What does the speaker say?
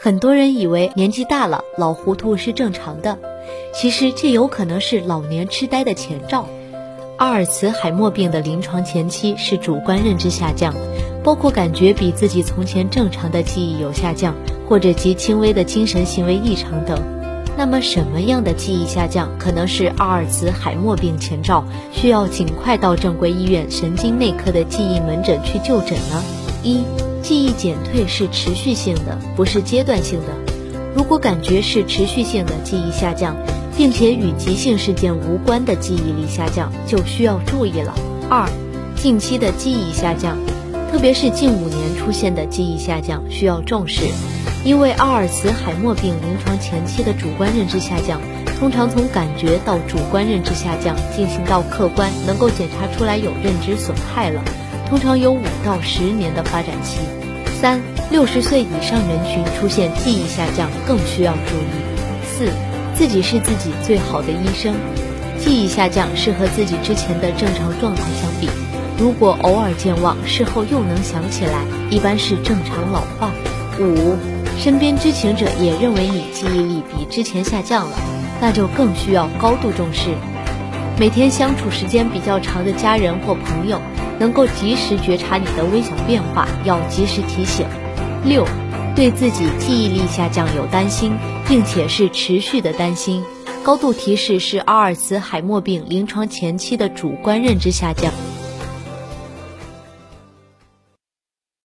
很多人以为年纪大了老糊涂是正常的，其实这有可能是老年痴呆的前兆。阿尔茨海默病的临床前期是主观认知下降，包括感觉比自己从前正常的记忆有下降，或者极轻微的精神行为异常等。那么，什么样的记忆下降可能是阿尔茨海默病前兆？需要尽快到正规医院神经内科的记忆门诊去就诊呢？一、记忆减退是持续性的，不是阶段性的。如果感觉是持续性的记忆下降，并且与急性事件无关的记忆力下降，就需要注意了。二、近期的记忆下降，特别是近五年出现的记忆下降，需要重视。因为阿尔茨海默病临床前期的主观认知下降，通常从感觉到主观认知下降，进行到客观能够检查出来有认知损害了，通常有五到十年的发展期。三、六十岁以上人群出现记忆下降，更需要注意。四。自己是自己最好的医生，记忆下降是和自己之前的正常状态相比，如果偶尔健忘，事后又能想起来，一般是正常老化。五，身边知情者也认为你记忆力比之前下降了，那就更需要高度重视。每天相处时间比较长的家人或朋友，能够及时觉察你的微小变化，要及时提醒。六。对自己记忆力下降有担心，并且是持续的担心，高度提示是阿尔茨海默病临床前期的主观认知下降，